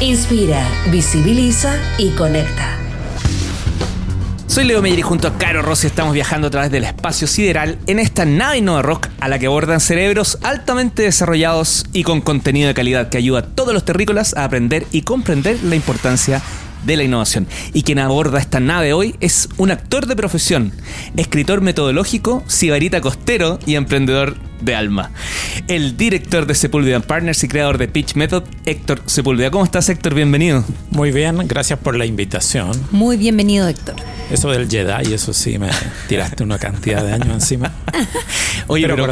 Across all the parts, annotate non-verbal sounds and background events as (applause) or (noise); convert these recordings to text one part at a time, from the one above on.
Inspira, visibiliza y conecta. Soy Leo Meyer y junto a Caro Rossi estamos viajando a través del espacio sideral en esta nave Innova Rock a la que abordan cerebros altamente desarrollados y con contenido de calidad que ayuda a todos los terrícolas a aprender y comprender la importancia de la innovación. Y quien aborda esta nave hoy es un actor de profesión, escritor metodológico, sibarita costero y emprendedor de alma. El director de Sepúlveda Partners y creador de Pitch Method, Héctor Sepúlveda. ¿Cómo estás, Héctor? Bienvenido. Muy bien, gracias por la invitación. Muy bienvenido, Héctor. Eso del Jedi, eso sí, me tiraste una cantidad de años encima. (laughs) Oye, pero,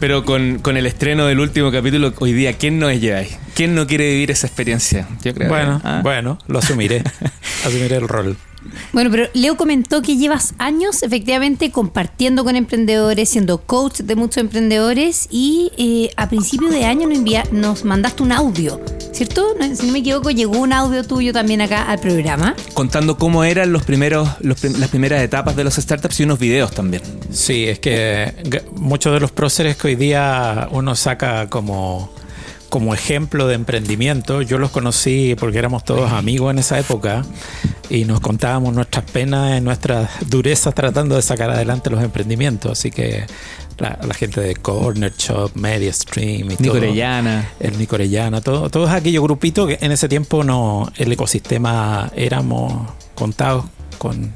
pero con, con, el estreno del último capítulo, hoy día, ¿quién no es Jedi? ¿Quién no quiere vivir esa experiencia? Yo creo. Bueno, ah. bueno, lo asumiré. (laughs) asumiré el rol. Bueno, pero Leo comentó que llevas años efectivamente compartiendo con emprendedores, siendo coach de muchos emprendedores y eh, a principio de año nos, envía, nos mandaste un audio, ¿cierto? Si no me equivoco, llegó un audio tuyo también acá al programa. Contando cómo eran los primeros, las primeras etapas de los startups y unos videos también. Sí, es que muchos de los próceres que hoy día uno saca como como ejemplo de emprendimiento. Yo los conocí porque éramos todos amigos en esa época y nos contábamos nuestras penas y nuestras durezas tratando de sacar adelante los emprendimientos. Así que la, gente de Corner Shop, Media Stream y todo, El todos aquellos grupitos que en ese tiempo no el ecosistema éramos contados con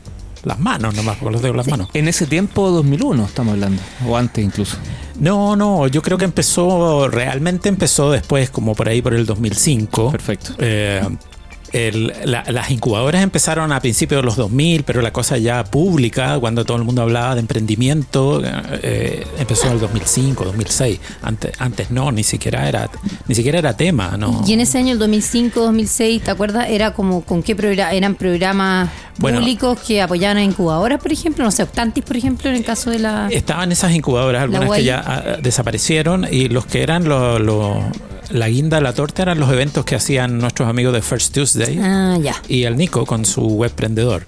las manos nomás, con los dedos las manos. En ese tiempo, 2001 estamos hablando, o antes incluso. No, no, yo creo que empezó, realmente empezó después, como por ahí por el 2005. Perfecto. Eh, las incubadoras empezaron a principios de los 2000, pero la cosa ya pública, cuando todo el mundo hablaba de emprendimiento, eh, empezó en el 2005, 2006. Antes, antes no, ni siquiera era ni siquiera era tema. ¿no? Y en ese año, el 2005, 2006, ¿te acuerdas? Era como con qué programa, eran programas públicos que apoyaban a incubadoras, por ejemplo, no sé, Optantis, por ejemplo, en el caso de la... Estaban esas incubadoras, algunas que ya ah, desaparecieron, y los que eran los la guinda de la torta eran los eventos que hacían nuestros amigos de First Tuesday ah, y el Nico con su webprendedor.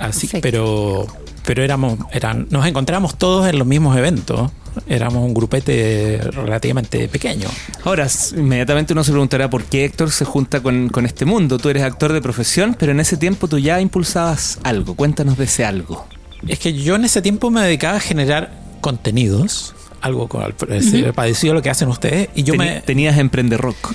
Así, pero pero éramos, eran, nos encontramos todos en los mismos eventos. Éramos un grupete relativamente pequeño. Ahora, inmediatamente uno se preguntará por qué Héctor se junta con, con este mundo. Tú eres actor de profesión, pero en ese tiempo tú ya impulsabas algo. Cuéntanos de ese algo. Es que yo en ese tiempo me dedicaba a generar contenidos algo con, parecido a lo que hacen ustedes. Y yo me. Tenías Emprende Rock.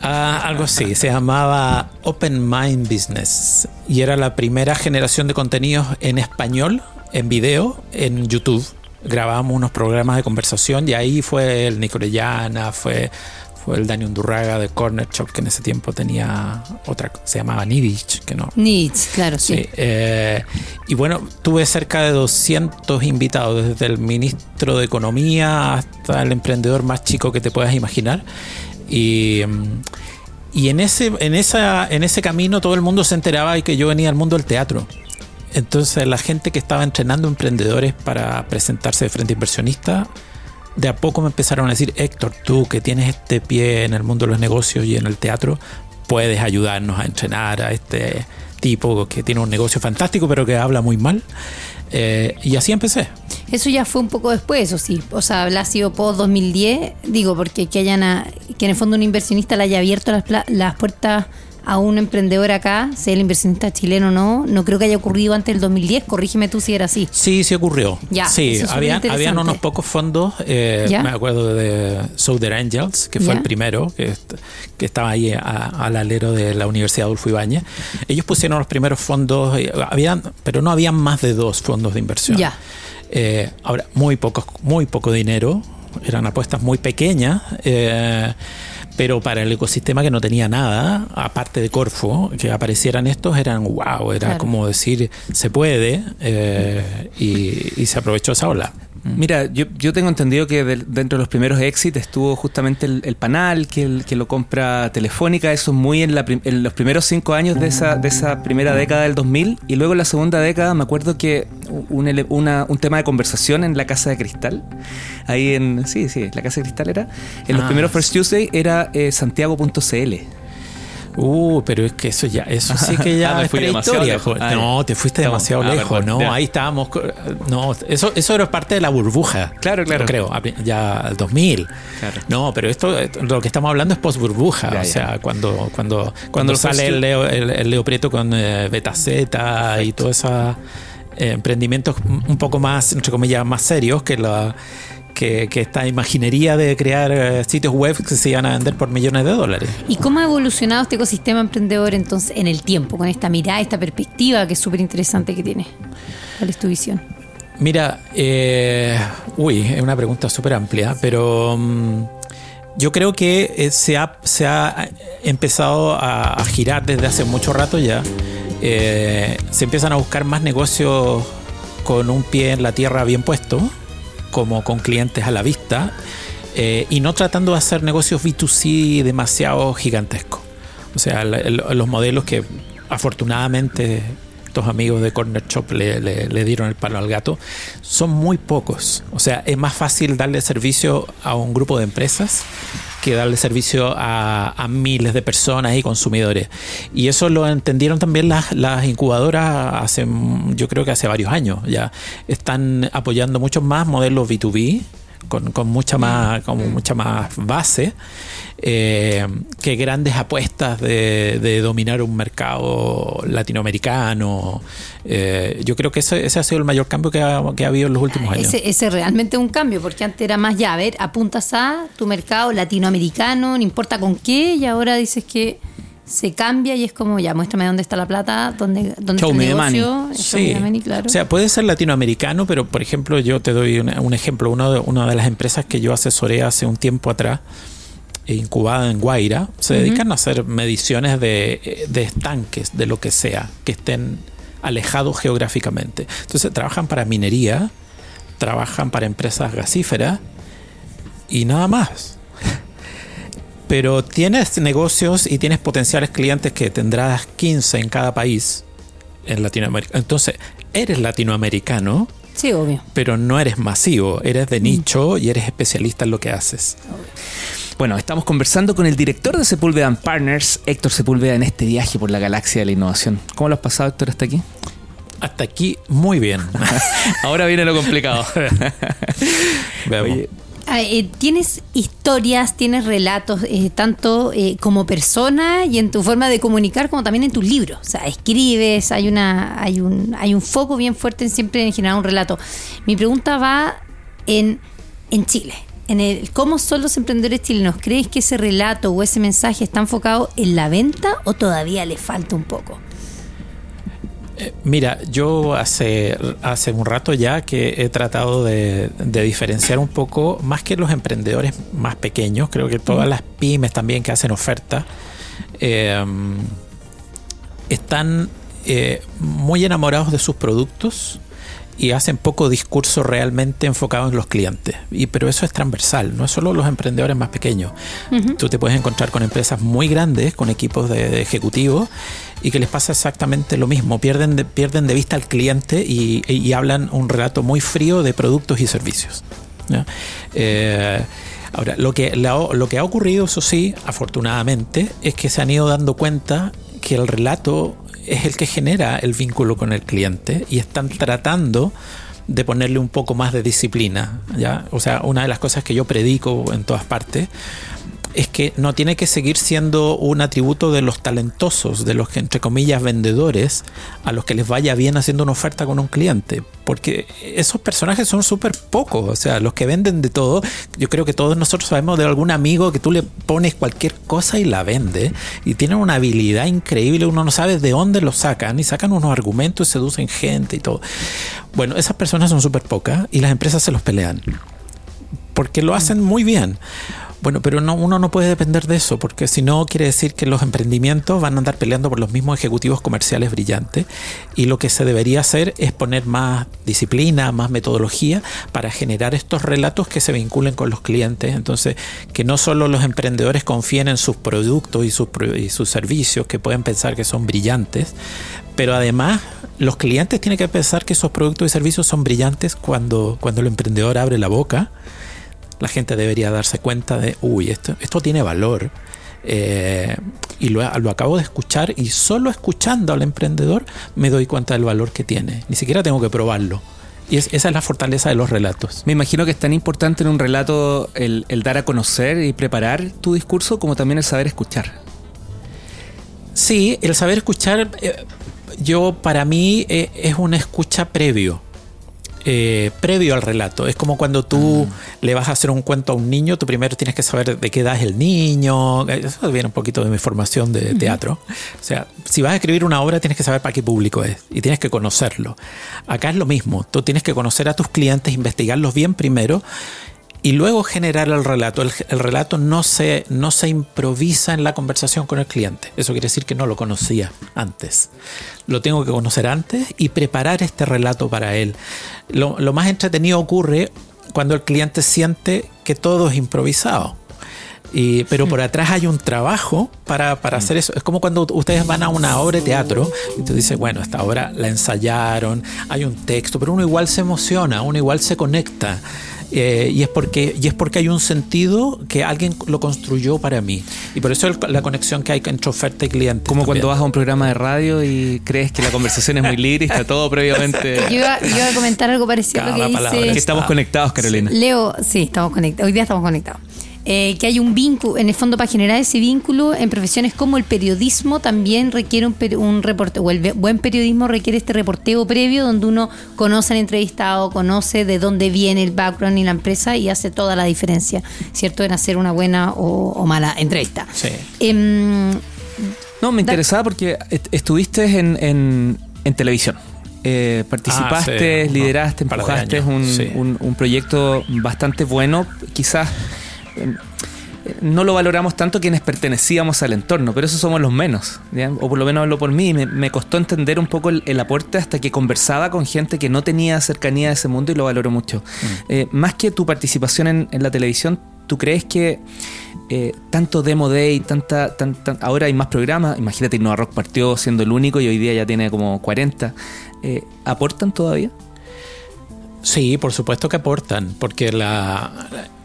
Ah, algo así, se llamaba Open Mind Business y era la primera generación de contenidos en español, en video, en YouTube. Grabábamos unos programas de conversación y ahí fue el Nicorellana, fue fue el Dani Undurraga de Corner Shop, que en ese tiempo tenía otra, se llamaba Nidich, que no. Nidich, claro, sí. Eh, y bueno, tuve cerca de 200 invitados, desde el ministro de Economía hasta el emprendedor más chico que te puedas imaginar. Y, y en, ese, en, esa, en ese camino todo el mundo se enteraba de que yo venía al mundo del teatro. Entonces la gente que estaba entrenando emprendedores para presentarse de frente a inversionistas de a poco me empezaron a decir, Héctor, tú que tienes este pie en el mundo de los negocios y en el teatro, puedes ayudarnos a entrenar a este tipo que tiene un negocio fantástico pero que habla muy mal. Eh, y así empecé. Eso ya fue un poco después, o sí. O sea, habrá sido post 2010, digo, porque que hayan que en el fondo un inversionista le haya abierto las, las puertas a un emprendedor acá, sea el inversionista chileno o no, no creo que haya ocurrido antes del 2010. Corrígeme tú si era así. Sí, sí ocurrió. Ya, sí, habían unos pocos fondos. Eh, me acuerdo de Southern Angels, que fue el primero, que, que estaba ahí al alero de la Universidad Adolfo Ibáñez. Ellos pusieron los primeros fondos, eh, habían, pero no habían más de dos fondos de inversión. Ya. Eh, ahora, muy, pocos, muy poco dinero, eran apuestas muy pequeñas. Eh, pero para el ecosistema que no tenía nada, aparte de Corfo, que aparecieran estos, eran wow, era como decir, se puede, eh, y, se aprovechó esa ola. Mira, yo, yo tengo entendido que del- dentro de los primeros exit estuvo justamente el, el Panal, que, el- que lo compra Telefónica, eso es muy en, la prim- en los primeros cinco años de esa, de esa primera década del 2000, y luego en la segunda década me acuerdo que un, una- un tema de conversación en la Casa de Cristal, ahí en, sí, sí, la Casa de Cristal era, en los Ah, primeros First Tuesday era eh, santiago.cl. Uh, pero es que eso ya, eso sí que (laughs) ya Ah, me es fui prehistoria, no, te fuiste Estamos- demasiado ah, lejos, no, ya. ahí estábamos, no, eso, eso era parte de la burbuja. Claro, claro. Creo, ya el 2000. Claro. No, pero esto, eh, lo que estamos hablando es post burbuja, Ya, o ya. sea, cuando, cuando, cuando sale el Leo, el, el Leo Prieto con eh, Beta Z y todos esos emprendimientos un poco más, entre comillas, más serios que la que, que esta imaginería de crear eh, sitios web que se iban a vender por millones de dólares. ¿Y cómo ha evolucionado este ecosistema emprendedor entonces en el tiempo, con esta mirada, esta perspectiva que es súper interesante que tiene? ¿Cuál es tu visión? Mira, eh, uy, es una pregunta súper amplia, pero mm, yo creo que eh, se, ha, se ha empezado a, a girar desde hace mucho rato ya. Eh, se empiezan a buscar más negocios con un pie en la tierra bien puesto, como con clientes a la vista, eh, y no tratando de hacer negocios B2C demasiado gigantescos. O sea, los modelos que afortunadamente estos amigos de Corner Shop le, dieron el palo al gato, son muy pocos. O sea, es más fácil darle servicio a un grupo de empresas que darle servicio a, miles de personas y consumidores. Y eso lo entendieron también las, incubadoras hace, yo creo que hace varios años ya. Están apoyando muchos más modelos B2B con, con mucha más como mucha más base eh, que grandes apuestas de, de dominar un mercado latinoamericano. Eh, yo creo que ese, ese ha sido el mayor cambio que ha, que ha habido en los últimos años. Ese, ese realmente es un cambio, porque antes era más ya, a ver, apuntas a tu mercado latinoamericano, no importa con qué, y ahora dices que se cambia y es como, ya, muéstrame dónde está la plata, dónde, dónde Show está el money. negocio. Sí, money, claro. o sea, puede ser latinoamericano, pero por ejemplo, yo te doy un ejemplo. Uno de, una de las empresas que yo asesoré hace un tiempo atrás, e incubada en Guaira, se dedican a hacer mediciones de, de estanques, de lo que sea, que estén alejados geográficamente. Entonces, trabajan para minería, trabajan para empresas gasíferas y nada más. Pero tienes negocios y tienes potenciales clientes que tendrás 15 en cada país en Latinoamérica. Entonces, eres latinoamericano, sí, obvio. pero no eres masivo, eres de nicho y eres especialista en lo que haces. Bueno, estamos conversando con el director de Sepúlveda and Partners, Héctor Sepúlveda, en este viaje por la galaxia de la innovación. ¿Cómo lo has pasado, Héctor, hasta aquí? Hasta aquí, muy bien. (laughs) Ahora viene lo complicado. (laughs) Veamos. Oye, eh, tienes historias, tienes relatos, eh, tanto eh, como persona y en tu forma de comunicar, como también en tus libros. O sea, escribes, hay una, hay un, hay un foco bien fuerte en siempre en generar un relato. Mi pregunta va en, en Chile. En el cómo son los emprendedores chilenos. ¿Crees que ese relato o ese mensaje está enfocado en la venta o todavía le falta un poco? Mira, yo hace, hace un rato ya que he tratado de, de diferenciar un poco, más que los emprendedores más pequeños, creo que todas las pymes también que hacen oferta, eh, están eh, muy enamorados de sus productos y hacen poco discurso realmente enfocado en los clientes. Y, pero eso es transversal, no es solo los emprendedores más pequeños. Tú te puedes encontrar con empresas muy grandes, con equipos de, de ejecutivos, y que les pasa exactamente lo mismo. Pierden de, pierden de vista al cliente y, y hablan un relato muy frío de productos y servicios. Eh, ahora, lo que, la- lo que ha ocurrido, eso sí, afortunadamente, es que se han ido dando cuenta que el relato es el que genera el vínculo con el cliente y están tratando de ponerle un poco más de disciplina. ¿ya? O sea, una de las cosas que yo predico en todas partes es que no tiene que seguir siendo un atributo de los talentosos, de los entre comillas, vendedores, a los que les vaya bien haciendo una oferta con un cliente. Porque esos personajes son súper pocos. O sea, los que venden de todo, yo creo que todos nosotros sabemos de algún amigo que tú le pones cualquier cosa y la vende. Y tienen una habilidad increíble, uno no sabe de dónde lo sacan. Y sacan unos argumentos, seducen gente y todo. Bueno, esas personas son súper pocas y las empresas se los pelean porque lo hacen muy bien. Bueno, pero no, uno no puede depender de eso, porque si no quiere decir que los emprendimientos van a andar peleando por los mismos ejecutivos comerciales brillantes y lo que se debería hacer es poner más disciplina, más metodología para generar estos relatos que se vinculen con los clientes. Entonces, que no solo los emprendedores confíen en sus productos y sus, y sus servicios, que pueden pensar que son brillantes, pero además los clientes tienen que pensar que esos productos y servicios son brillantes cuando, cuando el emprendedor abre la boca la gente debería darse cuenta de, uy, esto, esto tiene valor. Eh, y lo, acabo de escuchar y solo escuchando al emprendedor me doy cuenta del valor que tiene. Ni siquiera tengo que probarlo. Y esa es la fortaleza de los relatos. Me imagino que es tan importante en un relato el, dar a conocer y preparar tu discurso como también el saber escuchar. Sí, el saber escuchar, eh, yo para mí eh, es una escucha previo. Eh, previo al relato. Es como cuando tú ah. le vas a hacer un cuento a un niño, tú primero tienes que saber de qué edad es el niño. Eso viene un poquito de mi formación de teatro. O sea, si vas a escribir una obra, tienes que saber para qué público es y tienes que conocerlo. Acá es lo mismo. Tú tienes que conocer a tus clientes, investigarlos bien primero y luego generar el relato. El, relato no se, no se improvisa en la conversación con el cliente. Eso quiere decir que no lo conocía antes. Lo tengo que conocer antes y preparar este relato para él. Lo, más entretenido ocurre cuando el cliente siente que todo es improvisado. Y, pero por atrás hay un trabajo para, para, hacer eso. Es como cuando ustedes van a una obra de teatro y tú dices, bueno, esta obra la ensayaron, hay un texto, pero uno igual se emociona, uno igual se conecta. Eh, y, es porque, y es porque hay un sentido que alguien lo construyó para mí. Y por eso la conexión que hay entre oferta y cliente. Como cuando vas a un programa de radio y crees que la conversación es muy libre y está todo previamente. Yo iba, a comentar algo parecido a lo que dice. Que estamos conectados, Carolina. Leo, sí, estamos conectados. Hoy día estamos conectados. Eh, que hay un vínculo, en el fondo para generar ese vínculo en profesiones como el periodismo también requiere un, un reporte, o el buen periodismo requiere este reporteo previo donde uno conoce al entrevistado, conoce de dónde viene el background y la empresa y hace toda la diferencia, ¿cierto? En hacer una buena o, mala entrevista. Sí. Em, no, me interesaba porque estuviste en, televisión. Eh, participaste, ah, lideraste, empujaste un, un, proyecto bastante bueno, quizás no lo valoramos tanto quienes pertenecíamos al entorno, pero eso somos los menos. O por lo menos hablo por mí. Me, costó entender un poco el, aporte hasta que conversaba con gente que no tenía cercanía a ese mundo y lo valoro mucho. Mm. Eh, más que tu participación en, la televisión, ¿tú crees que eh, tanto Demo Day, tanta, ahora hay más programas? Imagínate, Innova Rock partió siendo el único y hoy día ya tiene como 40. Eh, ¿Aportan todavía? Sí, por supuesto que aportan, porque la,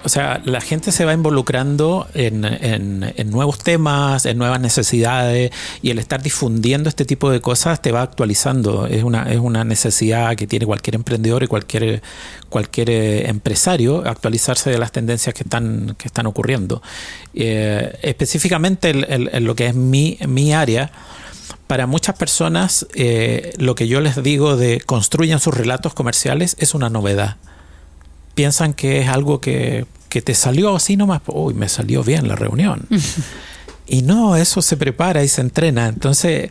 o sea, la gente se va involucrando en, en, nuevos temas, en nuevas necesidades, y el estar difundiendo este tipo de cosas te va actualizando. Es una, es una necesidad que tiene cualquier emprendedor y cualquier, cualquier eh, empresario, actualizarse de las tendencias que están, que están ocurriendo. Eh, específicamente en, lo que es mi, mi área, para muchas personas eh, lo que yo les digo de construyan sus relatos comerciales es una novedad. Piensan que es algo que, que te salió así nomás, uy, me salió bien la reunión. (laughs) y no, eso se prepara y se entrena. Entonces,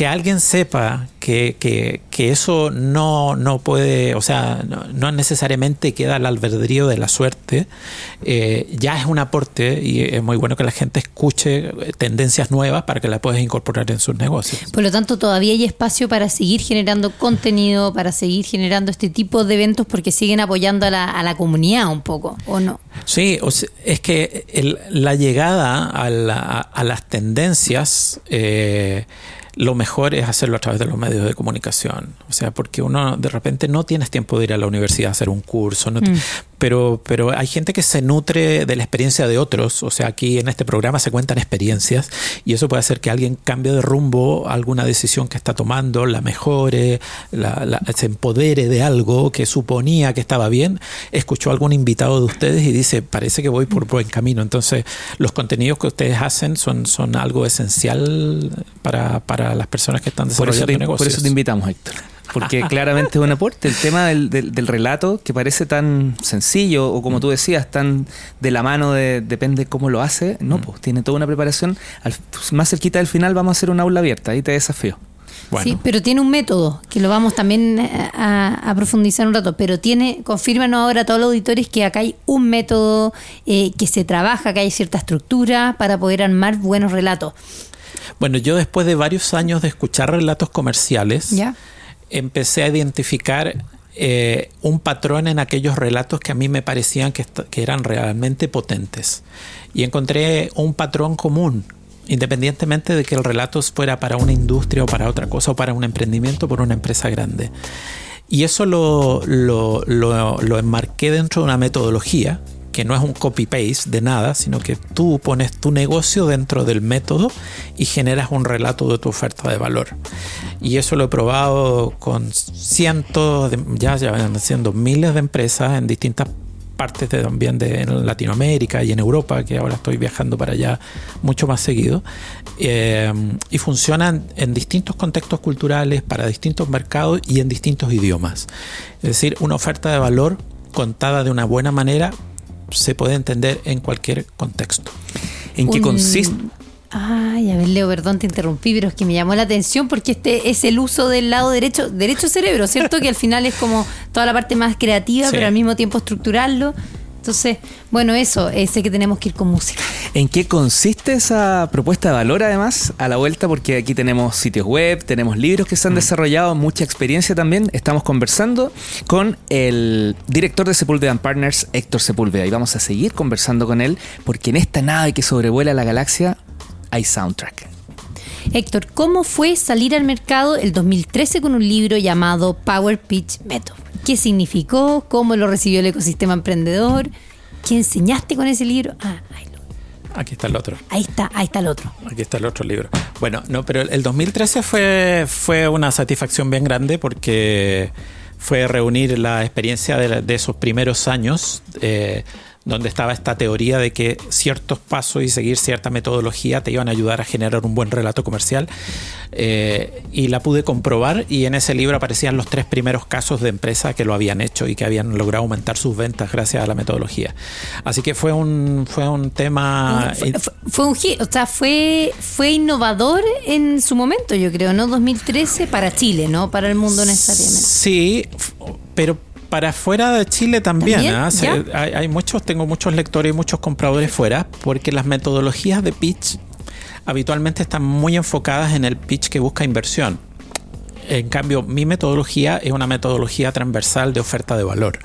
que alguien sepa que, que, eso no, no, puede, o sea, no, necesariamente queda al albedrío de la suerte, eh, ya es un aporte y es muy bueno que la gente escuche tendencias nuevas para que la puedas incorporar en sus negocios. Por lo tanto, todavía hay espacio para seguir generando contenido, para seguir generando este tipo de eventos porque siguen apoyando a la, a la comunidad un poco, ¿o no? Sí, es que la llegada a, a las tendencias... Eh, lo mejor es hacerlo a través de los medios de comunicación. O sea, porque uno de repente no tienes tiempo de ir a la universidad a hacer un curso, no mm pero, pero hay gente que se nutre de la experiencia de otros. O sea, aquí en este programa se cuentan experiencias y eso puede hacer que alguien cambie de rumbo alguna decisión que está tomando, la mejore, la, se empodere de algo que suponía que estaba bien. Escuchó a algún invitado de ustedes y dice, parece que voy por buen camino. Entonces, los contenidos que ustedes hacen son, son algo esencial para, para las personas que están desarrollando negocios. Por eso te invitamos, Héctor porque claramente es un aporte. El tema del, del, relato, que parece tan sencillo, o como tú decías, tan de la mano de depende cómo lo hace, no, mm. pues tiene toda una preparación. Al, más cerquita del final vamos a hacer una aula abierta, ahí te desafío. Bueno. Sí, pero tiene un método, que lo vamos también a, a profundizar un rato, pero tiene, confírmanos ahora a todos los auditores que acá hay un método eh, que se trabaja, que hay cierta estructura para poder armar buenos relatos. Bueno, yo después de varios años de escuchar relatos comerciales, ¿Ya? Empecé a identificar eh, un patrón en aquellos relatos que a mí me parecían que, eran realmente potentes. Y encontré un patrón común, independientemente de que el relato fuera para una industria o para otra cosa, o para un emprendimiento, por una empresa grande. Y eso lo, lo, lo- lo enmarqué dentro de una metodología que no es un copy-paste de nada, sino que tú pones tu negocio dentro del método y generas un relato de tu oferta de valor. Y eso lo he probado con cientos, de, ya, ya van siendo miles de empresas en distintas partes de, también de en Latinoamérica y en Europa, que ahora estoy viajando para allá mucho más seguido. Eh, y funcionan en distintos contextos culturales, para distintos mercados y en distintos idiomas. Es decir, una oferta de valor contada de una buena manera se puede entender en cualquier contexto. ¿En qué consiste? Ay, a ver, Leo, perdón, te interrumpí, pero es que me llamó la atención porque este es el uso del lado derecho, derecho cerebro, ¿cierto? que al final es como toda la parte más creativa, Sí. pero al mismo tiempo estructurarlo. Entonces, bueno, eso, eh, sé que tenemos que ir con música. ¿En qué consiste esa propuesta de valor además a la vuelta? Porque aquí tenemos sitios web, tenemos libros que se han desarrollado, mucha experiencia también. Estamos conversando con el director de Sepúlveda Partners, Héctor Sepúlveda, y vamos a seguir conversando con él porque en esta nave que sobrevuela la galaxia hay soundtrack. Héctor, ¿cómo fue salir al mercado el 2013 con un libro llamado Power Pitch Method? ¿Qué significó? ¿Cómo lo recibió el ecosistema emprendedor? ¿Qué enseñaste con ese libro? Ah, ahí, lo- Aquí está el otro. ahí está, ahí está el otro. Aquí está el otro libro. Bueno, no, pero el 2013 fue, fue una satisfacción bien grande porque fue reunir la experiencia de, la- de esos primeros años, eh, donde estaba esta teoría de que ciertos pasos y seguir cierta metodología te iban a ayudar a generar un buen relato comercial. Eh, y la pude comprobar y en ese libro aparecían los tres primeros casos de empresas que lo habían hecho y que habían logrado aumentar sus ventas gracias a la metodología. Así que fue un, fue un tema... fue, fue- fue un gi- o sea, fue, fue innovador en su momento, yo creo, ¿no? 2013 para Chile, ¿no? Para el mundo necesariamente. Sí, pero para fuera de Chile también. ¿También? ¿ah? Hay, hay muchos, tengo muchos lectores y muchos compradores fuera, porque las metodologías de pitch habitualmente están muy enfocadas en el pitch que busca inversión. En cambio, mi metodología es una metodología transversal de oferta de valor.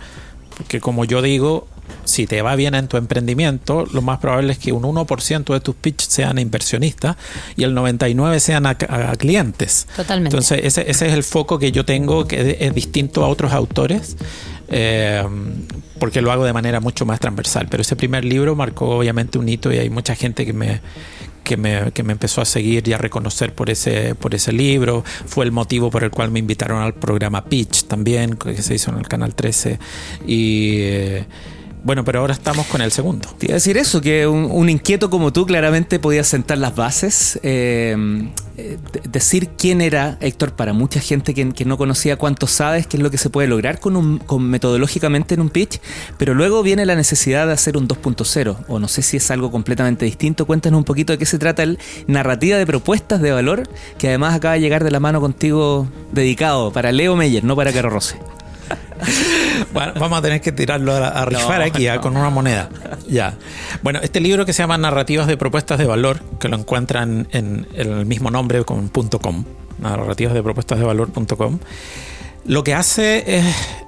Porque como yo digo, si te va bien en tu emprendimiento, lo más probable es que un 1% de tus pitch sean inversionistas y el 99% sean a, a clientes. Totalmente. Entonces, ese, ese es el foco que yo tengo, que es distinto a otros autores, eh, porque lo hago de manera mucho más transversal. Pero ese primer libro marcó obviamente un hito y hay mucha gente que me, que me, que me empezó a seguir y a reconocer por ese, por ese libro. Fue el motivo por el cual me invitaron al programa Pitch también, que se hizo en el Canal 13. Y eh, bueno, pero ahora estamos con el segundo. Te iba a decir eso, que un, inquieto como tú claramente podía sentar las bases. eh, eh, de- decir quién era Héctor para mucha gente que, que no conocía cuánto sabes, qué es lo que se puede lograr con un, con metodológicamente en un pitch, pero luego viene la necesidad de hacer un 2.0, o no sé si es algo completamente distinto. Cuéntanos un poquito de qué se trata el narrativa de propuestas de valor, que además acaba de llegar de la mano contigo dedicado para Leo Meyer, no para Caro Rossi. (laughs) Bueno, vamos a tener que tirarlo a, a rifar No, aquí ah, con una moneda. Ya. Bueno, este libro que se llama Narrativas de Propuestas de Valor, que lo encuentran en, el mismo nombre con .com, narrativas de propuestas de valor.com, lo que hace es,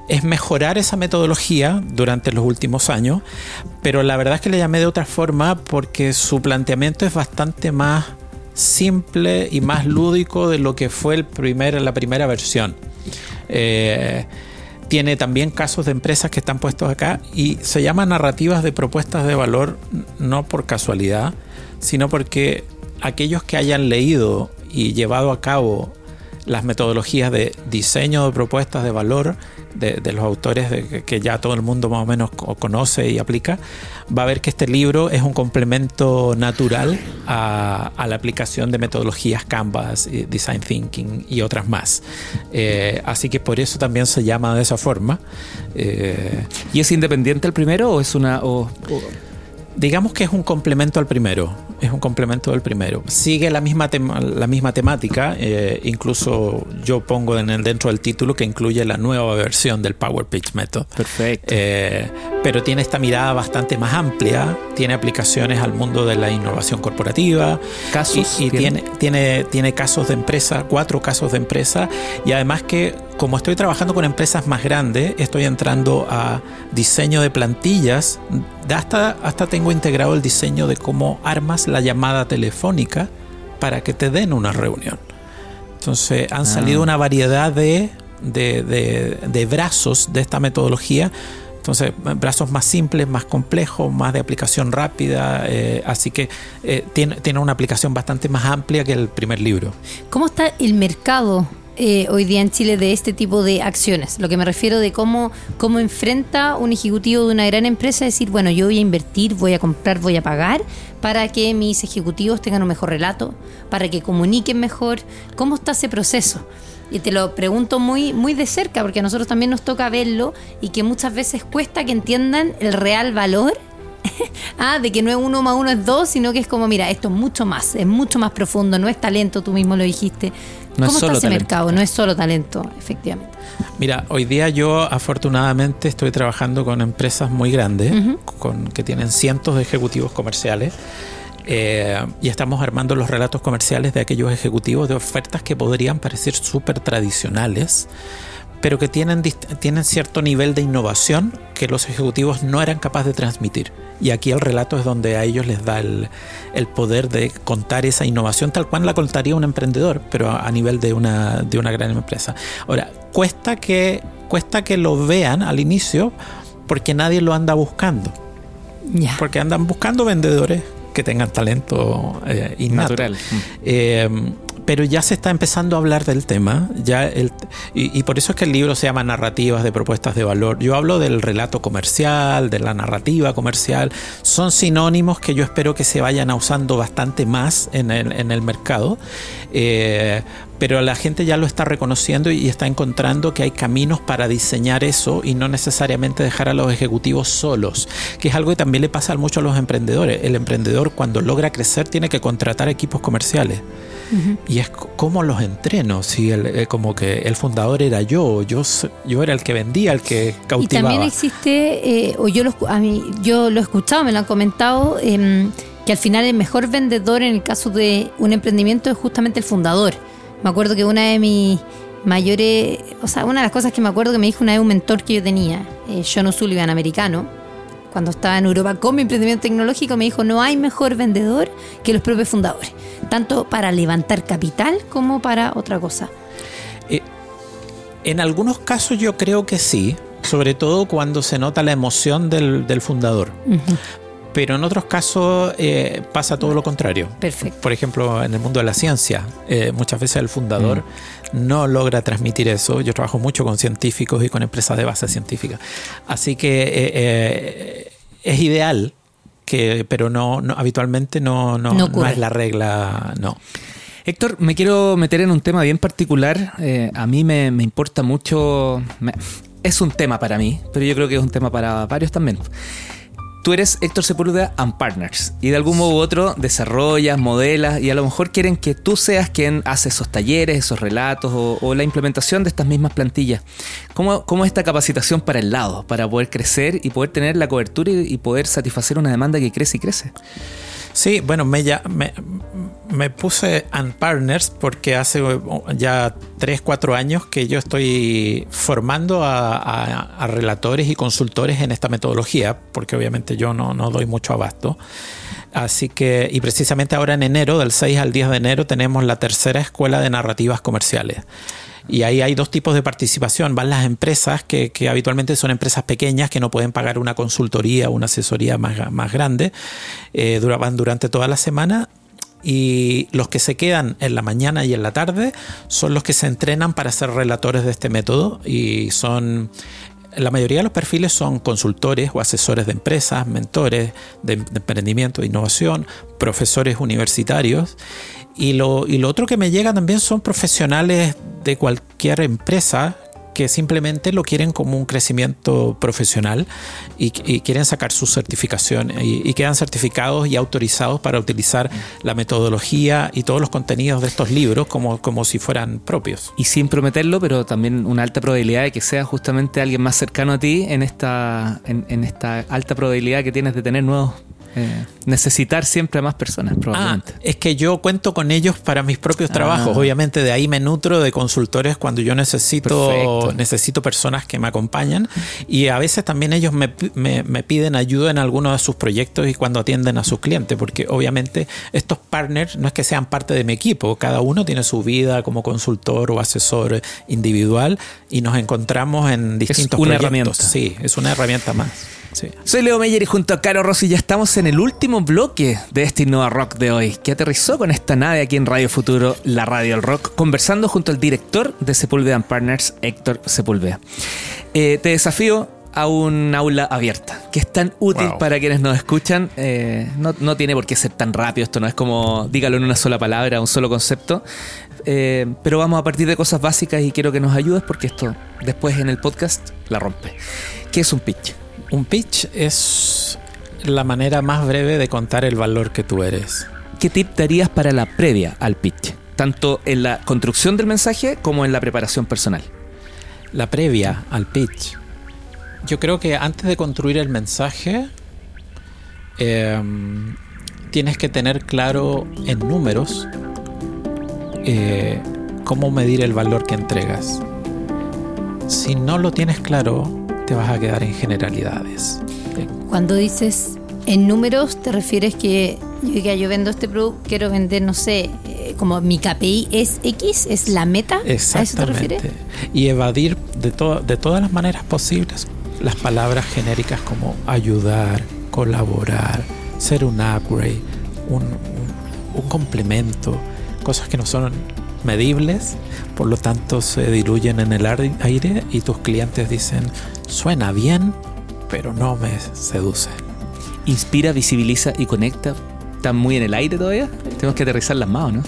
es mejorar esa metodología durante los últimos años, pero la verdad es que le llamé de otra forma porque su planteamiento es bastante más simple y más lúdico de lo que fue el primer, la primera versión. Eh, tiene también casos de empresas que están puestos acá y se llama narrativas de propuestas de valor no por casualidad, sino porque aquellos que hayan leído y llevado a cabo las metodologías de diseño de propuestas de valor de, los autores que, ya todo el mundo más o menos co- conoce y aplica, va a ver que este libro es un complemento natural a, la aplicación de metodologías Canvas, Design Thinking y otras más. Eh, así que por eso también se llama de esa forma. Eh, ¿Y es independiente el primero o es una... o- digamos que es un complemento al primero. es un complemento del primero. Sigue la misma, la misma temática, eh, incluso yo pongo en el, dentro del título que incluye la nueva versión del Power Pitch Method. Perfecto. Eh, pero tiene esta mirada bastante más amplia, tiene aplicaciones al mundo de la innovación corporativa. Casos. Y, tiene, tiene, tiene casos de empresa, cuatro casos de empresa, y además que como estoy trabajando con empresas más grandes, estoy entrando a diseño de plantillas, hasta, hasta tengo integrado el diseño de cómo armas la llamada telefónica para que te den una reunión. Entonces han ah. salido una variedad de, de, brazos de esta metodología. Entonces, brazos más simples, más complejos, más de aplicación rápida. Eh, así que eh, tiene, tiene una aplicación bastante más amplia que el primer libro. ¿Cómo está el mercado eh, hoy día en Chile de este tipo de acciones. Lo que me refiero de cómo, cómo enfrenta un ejecutivo de una gran empresa decir, bueno, yo voy a invertir, voy a comprar, voy a pagar para que mis ejecutivos tengan un mejor relato, para que comuniquen mejor. ¿Cómo está ese proceso? Y te lo pregunto muy, muy de cerca, porque a nosotros también nos toca verlo y que muchas veces cuesta que entiendan el real valor (laughs) ah, de que no es uno más uno es dos, sino que es como, mira, esto es mucho más, es mucho más profundo, no es talento, tú mismo lo dijiste. No ¿Cómo está ese mercado? No es solo talento, efectivamente. Mira, hoy día yo afortunadamente estoy trabajando con empresas muy grandes, con, que tienen cientos de ejecutivos comerciales. Eh, y estamos armando los relatos comerciales de aquellos ejecutivos de ofertas que podrían parecer súper tradicionales, pero que tienen, tienen cierto nivel de innovación que los ejecutivos no eran capaces de transmitir. Y aquí el relato es donde a ellos les da el, poder de contar esa innovación tal cual la contaría un emprendedor, pero a, nivel de una, de una gran empresa. Ahora, cuesta que, cuesta que lo vean al inicio porque nadie lo anda buscando. Porque andan buscando vendedores que tengan talento eh, Natural. Eh, pero ya se está empezando a hablar del tema, ya el, y, por eso es que el libro se llama Narrativas de Propuestas de Valor. Yo hablo del relato comercial, de la narrativa comercial, son sinónimos que yo espero que se vayan usando bastante más en el, en el mercado, eh, pero la gente ya lo está reconociendo y está encontrando que hay caminos para diseñar eso y no necesariamente dejar a los ejecutivos solos, que es algo que también le pasa mucho a los emprendedores. El emprendedor cuando logra crecer tiene que contratar equipos comerciales. Y es como los entreno, si el, eh, como que el fundador era yo, yo, yo era el que vendía, el que cautivaba. Y también existe, eh, o yo lo, a mí, yo lo he escuchado, me lo han comentado, em, que al final el mejor vendedor en el caso de un emprendimiento es justamente el fundador. Me acuerdo que una de mis mayores, o sea, una de las cosas que me acuerdo que me dijo una vez un mentor que yo tenía, eh, John O'Sullivan, americano, cuando estaba en Europa con mi emprendimiento tecnológico, me dijo, no hay mejor vendedor que los propios fundadores, tanto para levantar capital como para otra cosa. Eh, en algunos casos yo creo que sí, sobre todo cuando se nota la emoción del, fundador. Pero en otros casos eh, pasa todo lo contrario. Perfecto. Por ejemplo, en el mundo de la ciencia, eh, muchas veces el fundador mm. No logra transmitir eso. Yo trabajo mucho con científicos y con empresas de base científica. Así que eh, es ideal, que, pero no, habitualmente no, no, es la regla, no. Héctor, me quiero meter en un tema bien particular. a mí me, importa mucho. es un tema para mí, pero yo creo que es un tema para varios también tú eres Héctor Sepúlveda and Partners y de algún modo u otro desarrollas, modelas y a lo mejor quieren que tú seas quien hace esos talleres, esos relatos o, la implementación de estas mismas plantillas. ¿Cómo, ¿Cómo, es esta capacitación para el lado, para poder crecer y poder tener la cobertura y poder satisfacer una demanda que crece y crece? Sí, bueno, me, ya, me, puse and partners porque hace ya 3, 4 años que yo estoy formando a, relatores y consultores en esta metodología, porque obviamente yo no, no doy mucho abasto. Así que, y precisamente ahora en enero, del 6 al 10 de enero, tenemos la tercera escuela de narrativas comerciales. Y ahí hay dos tipos de participación. Van las empresas, que, habitualmente son empresas pequeñas que no pueden pagar una consultoría o una asesoría más, más grande. Eh, van durante toda la semana. Y los que se quedan en la mañana y en la tarde son los que se entrenan para ser relatores de este método. Y son la mayoría de los perfiles son consultores o asesores de empresas, mentores de, emprendimiento, de innovación, profesores universitarios. Y lo, y lo otro que me llega también son profesionales de cualquier empresa que simplemente lo quieren como un crecimiento profesional y, quieren sacar su certificación y, quedan certificados y autorizados para utilizar la metodología y todos los contenidos de estos libros como, como si fueran propios. Y sin prometerlo, pero también una alta probabilidad de que sea justamente alguien más cercano a ti en esta, en esta alta probabilidad que tienes de tener nuevos eh, necesitar siempre a más personas, probablemente. Ah, es que yo cuento con ellos para mis propios trabajos. Ah. Obviamente, de ahí me nutro de consultores cuando yo necesito, necesito personas que me acompañan. Y a veces también ellos me, me, me, piden ayuda en algunos de sus proyectos y cuando atienden a sus clientes, porque obviamente estos partners no es que sean parte de mi equipo, cada uno tiene su vida como consultor o asesor individual y nos encontramos en distintos es una proyectos. herramienta. Sí, es una herramienta más. Sí. Soy Leo Meyer y junto a Caro Rossi ya estamos en el último bloque de este Innova Rock de hoy, que aterrizó con esta nave aquí en Radio Futuro, la Radio del Rock, conversando junto al director de Sepúlveda Partners, Héctor Sepúlveda. Eh, te desafío a un aula abierta, que es tan útil wow. para quienes nos escuchan. Eh, no, no, tiene por qué ser tan rápido, esto no es como dígalo en una sola palabra, un solo concepto. Eh, pero vamos a partir de cosas básicas y quiero que nos ayudes porque esto después en el podcast la rompe. ¿Qué es un pitch? Un pitch es la manera más breve de contar el valor que tú eres. ¿Qué tip darías para la previa al pitch? Tanto en la construcción del mensaje como en la preparación personal. La previa al pitch. Yo creo que antes de construir el mensaje, eh, tienes que tener claro en números eh, cómo medir el valor que entregas. Si no lo tienes claro, te vas a quedar en generalidades. Cuando dices en números, te refieres que yo, vendo este producto, quiero vender, no sé, eh, como mi KPI es X, es la meta. Exactamente. ¿A eso te refieres? Y evadir de, to de todas las maneras posibles las palabras genéricas como ayudar, colaborar, ser un upgrade, un, un, un complemento, cosas que no son medibles, por lo tanto se diluyen en el aire y tus clientes dicen, suena bien, pero no me seduce. Inspira, visibiliza y conecta. ¿Están muy en el aire todavía? Tenemos que aterrizarlas más, ¿no?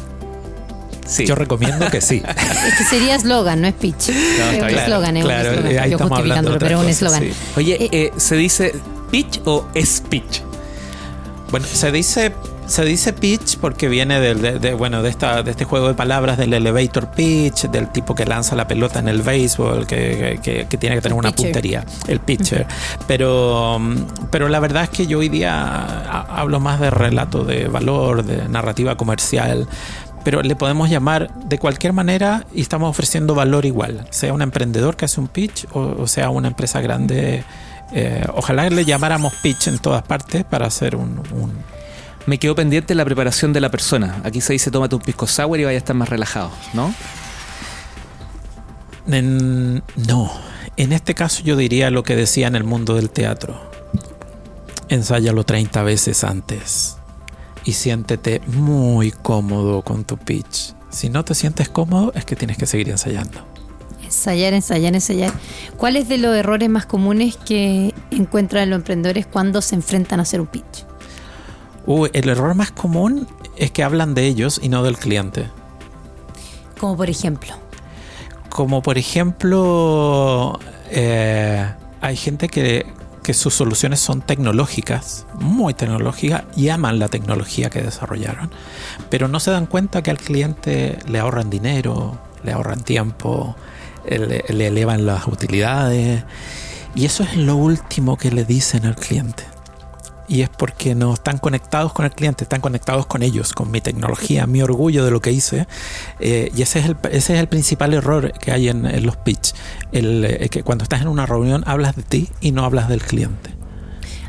Sí. Yo recomiendo que sí. (laughs) Este sería eslogan, no es pitch. No, es un eslogan, es claro, un eslogan. Ahí Yo estamos justificándolo, pero es un eslogan. Sí. Oye, eh, eh, ¿se dice pitch o speech? Bueno, se dice se dice pitch porque viene del, de, de, bueno, de, esta, de este juego de palabras del elevator pitch, del tipo que lanza la pelota en el béisbol, que, que, que tiene que tener una pitcher. puntería, el pitcher. Pero, pero la verdad es que yo hoy día hablo más de relato de valor, de narrativa comercial, pero le podemos llamar de cualquier manera y estamos ofreciendo valor igual, sea un emprendedor que hace un pitch o, o sea una empresa grande. Eh, ojalá le llamáramos pitch en todas partes para hacer un, un me quedó pendiente la preparación de la persona. Aquí se dice tómate un pisco sour y vaya a estar más relajado, ¿no? En, no. En este caso yo diría lo que decía en el mundo del teatro. Ensáyalo 30 veces antes y siéntete muy cómodo con tu pitch. Si no te sientes cómodo es que tienes que seguir ensayando. Ensayar, ensayar, ensayar. ¿Cuáles de los errores más comunes que encuentran los emprendedores cuando se enfrentan a hacer un pitch? Uh, el error más común es que hablan de ellos y no del cliente. Como por ejemplo. Como por ejemplo, eh, hay gente que, que, sus soluciones son tecnológicas, muy tecnológicas, y aman la tecnología que desarrollaron, pero no se dan cuenta que al cliente le ahorran dinero, le ahorran tiempo, le, le elevan las utilidades, y eso es lo último que le dicen al cliente y es porque no están conectados con el cliente, están conectados con ellos, con mi tecnología, mi orgullo de lo que hice. Eh, y ese es, el, ese es el principal error que hay en, los pitch. El, eh, que cuando estás en una reunión hablas de ti y no hablas del cliente.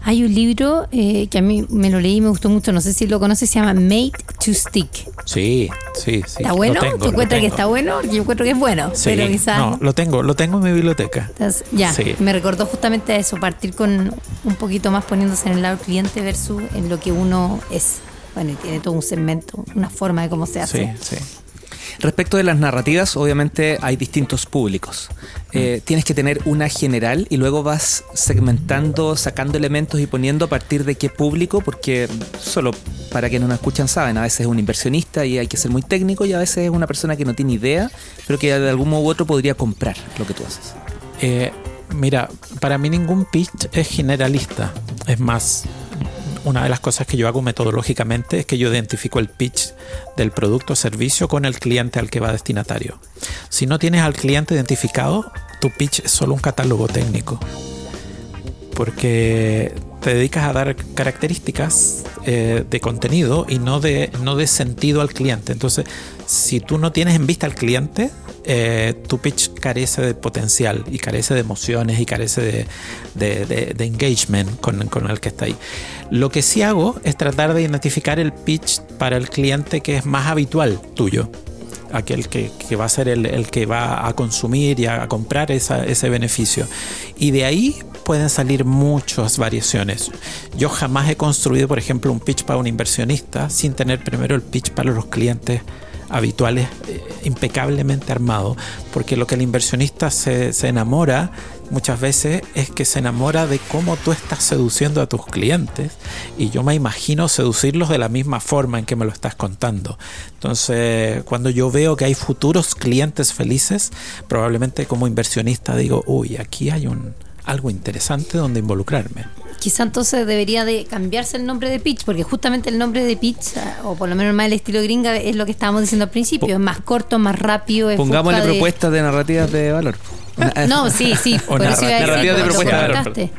Hay un libro eh, que a mí me lo leí y me gustó mucho, no sé si lo conoces, se llama Made to Stick. Sí, sí, sí. ¿Está bueno? Tengo, ¿Tú encuentras que está bueno? Yo encuentro que es bueno, sí, pero quizás... No, lo tengo, lo tengo en mi biblioteca. Entonces, ya, sí. me recordó justamente a eso, partir con un poquito más poniéndose en el lado del cliente versus en lo que uno es. Bueno, y tiene todo un segmento, una forma de cómo se hace. Sí, sí. Respecto de las narrativas, obviamente hay distintos públicos. Eh, tienes que tener una general y luego vas segmentando, sacando elementos y poniendo a partir de qué público, porque solo para quienes no escuchan saben, a veces es un inversionista y hay que ser muy técnico y a veces es una persona que no tiene idea, pero que de algún modo u otro podría comprar lo que tú haces. Eh, mira, para mí ningún pitch es generalista. Es más, una de las cosas que yo hago metodológicamente es que yo identifico el pitch del producto o servicio con el cliente al que va destinatario. Si no tienes al cliente identificado, tu pitch es solo un catálogo técnico. Porque te dedicas a dar características eh, de contenido y no de, no de sentido al cliente. Entonces, si tú no tienes en vista al cliente, eh, tu pitch carece de potencial y carece de emociones y carece de, engagement con, con, el que está ahí. Lo que sí hago es tratar de identificar el pitch para el cliente que es más habitual tuyo aquel que, va a ser el, que va a consumir y a comprar ese beneficio. Y de ahí pueden salir muchas variaciones. Yo jamás he construido, por ejemplo, un pitch para un inversionista sin tener primero el pitch para los clientes habituales eh, impecablemente armado, porque lo que el inversionista se, se, enamora muchas veces es que se enamora de cómo tú estás seduciendo a tus clientes y yo me imagino seducirlos de la misma forma en que me lo estás contando. Entonces, cuando yo veo que hay futuros clientes felices, probablemente como inversionista digo, uy, aquí hay un algo interesante donde involucrarme. Quizá entonces debería de cambiarse el nombre de pitch, porque justamente el nombre de pitch, o por lo menos más el estilo gringa, es lo que estábamos diciendo al principio, es más corto, más rápido. Pongámosle propuestas de narrativas de valor. (laughs) No, sí, sí. por eso narrativa de propuestas de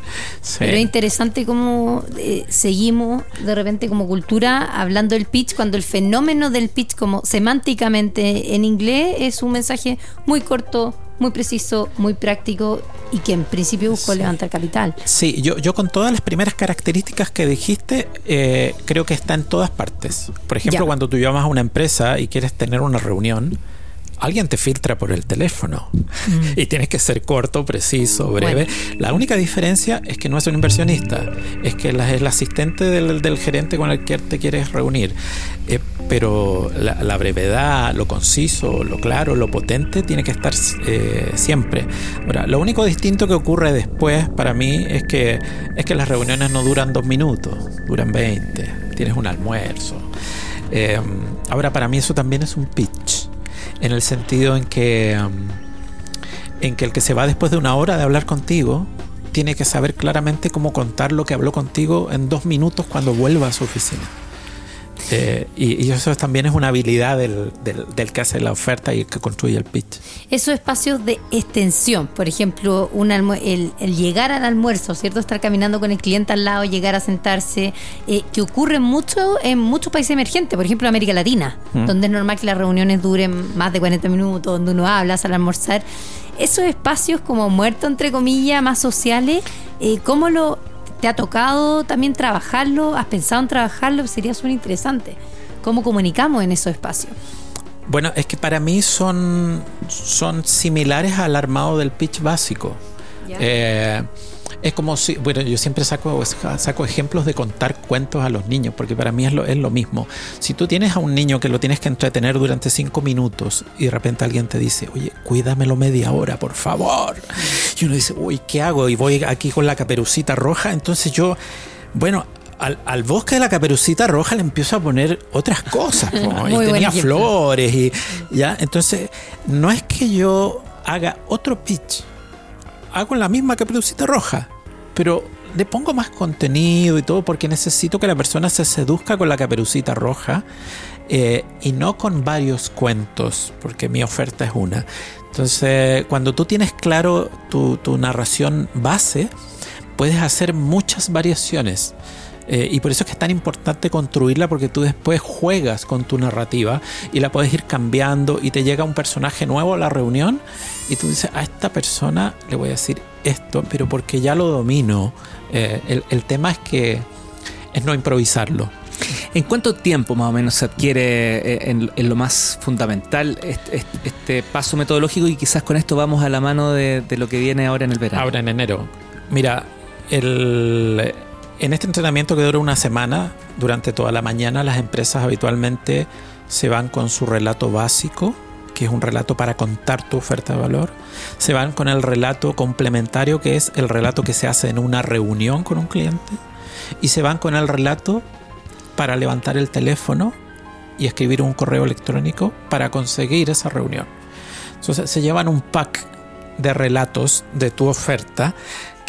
Pero es interesante cómo eh, seguimos de repente como cultura hablando del pitch cuando el fenómeno del pitch como semánticamente en inglés es un mensaje muy corto, muy preciso, muy práctico y que en principio buscó levantar capital. Sí, yo, yo con todas las primeras características que dijiste, eh, creo que está en todas partes. Por ejemplo, cuando tú llamas a una empresa y quieres tener una reunión, alguien te filtra por el teléfono mm. y tienes que ser corto, preciso, breve. La única diferencia es que no es un inversionista, es que es el asistente del, gerente con el que te quieres reunir. Eh, pero la, brevedad, lo conciso, lo claro, lo potente tiene que estar eh, siempre. Ahora, lo único distinto que ocurre después para mí es que, es que las reuniones no duran dos minutos, duran 20, tienes un almuerzo. Eh, ahora, para mí eso también es un pitch en el sentido en que, um, en que el que se va después de una hora de hablar contigo tiene que saber claramente cómo contar lo que habló contigo en dos minutos cuando vuelva a su oficina. Eh, y, eso también es una habilidad del, que hace la oferta y el que construye el pitch. Esos espacios de extensión, por ejemplo, un el, llegar al almuerzo, ¿cierto? Estar caminando con el cliente al lado, llegar a sentarse, eh, que ocurre mucho en muchos países emergentes, por ejemplo, América Latina, mm. donde es normal que las reuniones duren más de 40 minutos, donde uno habla al almorzar. Esos espacios como muertos, entre comillas, más sociales, eh, ¿cómo lo ¿Te ha tocado también trabajarlo? ¿Has pensado en trabajarlo? Sería súper interesante. ¿Cómo comunicamos en esos espacios? Bueno, es que para mí son, son similares al armado del pitch básico. Eh, es como si, bueno, yo siempre saco, saco ejemplos de contar cuentos a los niños, porque para mí es lo, es lo mismo. Si tú tienes a un niño que lo tienes que entretener durante cinco minutos y de repente alguien te dice, oye, cuídamelo media hora, por favor. Y uno dice, uy, ¿qué hago? Y voy aquí con la caperucita roja. Entonces yo, bueno, al, bosque de la caperucita roja le empiezo a poner otras cosas. (laughs) y tenía flores y ya. Entonces, no es que yo haga otro pitch hago la misma caperucita roja, pero le pongo más contenido y todo porque necesito que la persona se seduzca con la caperucita roja eh, y no con varios cuentos, porque mi oferta es una. Entonces, cuando tú tienes claro tu narración base, puedes hacer muchas variaciones. Eh, y por eso es que es tan importante construirla porque tú después juegas con tu narrativa y la puedes ir cambiando y te llega un personaje nuevo a la reunión y tú dices, a esta persona le voy a decir esto, pero porque ya lo domino. Eh, el, tema es que es no improvisarlo. ¿En cuánto tiempo más o menos se adquiere eh, en, lo más fundamental este, este, paso metodológico y quizás con esto vamos a la mano de, de, lo que viene ahora en el verano? Ahora en enero. Mira, el, en este entrenamiento que dura una semana, durante toda la mañana las empresas habitualmente se van con su relato básico, que es un relato para contar tu oferta de valor, se van con el relato complementario, que es el relato que se hace en una reunión con un cliente, y se van con el relato para levantar el teléfono y escribir un correo electrónico para conseguir esa reunión. Entonces se llevan un pack de relatos de tu oferta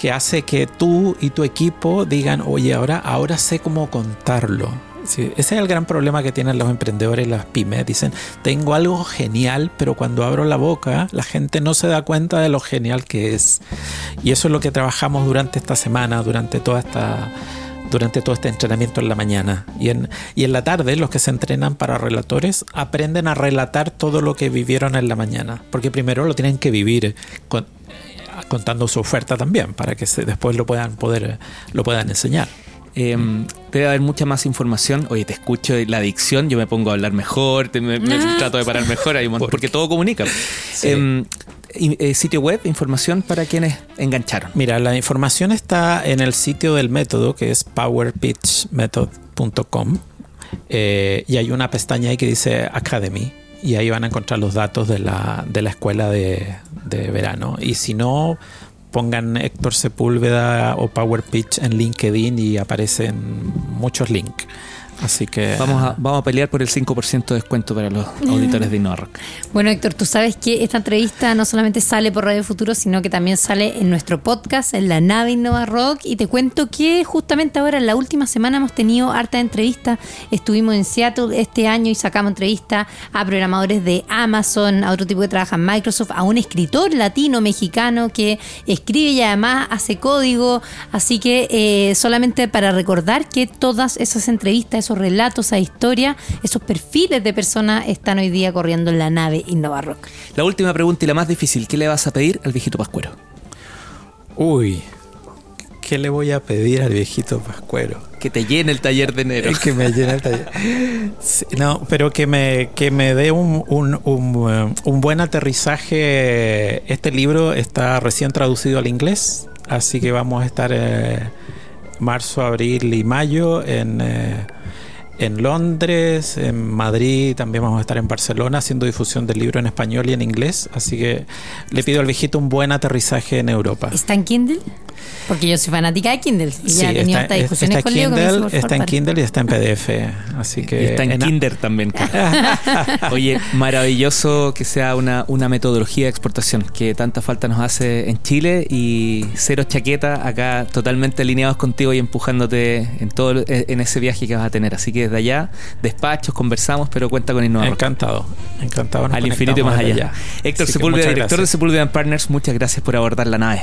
que hace que tú y tu equipo digan, oye, ahora, ahora sé cómo contarlo. ese es el gran problema que tienen los emprendedores y las pymes. Dicen, tengo algo genial, pero cuando abro la boca, la gente no se da cuenta de lo genial que es. Y eso es lo que trabajamos durante esta semana, durante toda esta durante todo este entrenamiento en la mañana. Y en, y en la tarde, los que se entrenan para relatores aprenden a relatar todo lo que vivieron en la mañana. Porque primero lo tienen que vivir contando su oferta también, para que después lo puedan, poder, lo puedan enseñar. Em, debe haber mucha más información. Oye, te escucho la adicción, yo me pongo a hablar mejor, me, ah. trato de parar mejor, (laughs) porque todo comunica. Em, eh, sitio web, información para quienes engancharon. Mira, la información está en el sitio del método, que es powerpitchmethod.com. Eh, y hay una pestaña ahí que dice Academy. Y ahí van a encontrar los datos de la, de la escuela de, de verano. Y si no, pongan Héctor Sepúlveda o Power Pitch en LinkedIn y aparecen muchos links. Así que. Vamos a, vamos a pelear por el 5% de descuento para los (laughs) auditores de InnovaRock. Bueno, Héctor, tú sabes que esta entrevista no solamente sale por Radio Futuro, sino que también sale en nuestro podcast, en la nave InnovaRock. Y te cuento que justamente ahora, en la última semana, hemos tenido harta entrevista. Estuvimos en Seattle este año y sacamos entrevista a programadores de Amazon, a otro tipo que trabaja en Microsoft, a un escritor latino mexicano que escribe y además hace código. Así que eh, solamente para recordar que todas esas entrevistas, esos relatos, a historia, esos perfiles de personas están hoy día corriendo en la nave Innova Rock. La última pregunta y la más difícil, ¿qué le vas a pedir al viejito Pascuero? Uy, ¿qué le voy a pedir al viejito Pascuero? Que te llene el taller de enero. que me llene el taller. no, pero que me, que me dé un, un, un, un, buen aterrizaje. Este libro está recién traducido al inglés, así que vamos a estar eh, marzo, abril y mayo en... Eh, en Londres, en Madrid, también vamos a estar en Barcelona haciendo difusión del libro en español y en inglés. Así que le pido al viejito un buen aterrizaje en Europa. ¿Está en Kindle? Porque yo soy fanática de Kindle. Y ya he tenido está, discusiones está Kindle, está en Kindle y está en PDF. Así que. está en, Kinder también. (laughs) Oye, maravilloso que sea una, una metodología de exportación que tanta falta nos hace en Chile y cero chaqueta acá totalmente alineados contigo y empujándote en todo en ese viaje que vas a tener. Así que desde allá, despachos, conversamos, pero cuenta con Innova. Encantado, encantado. Al infinito y más allá. Héctor Sepúlveda, director de Sepúlveda Partners, muchas gracias por abordar la nave.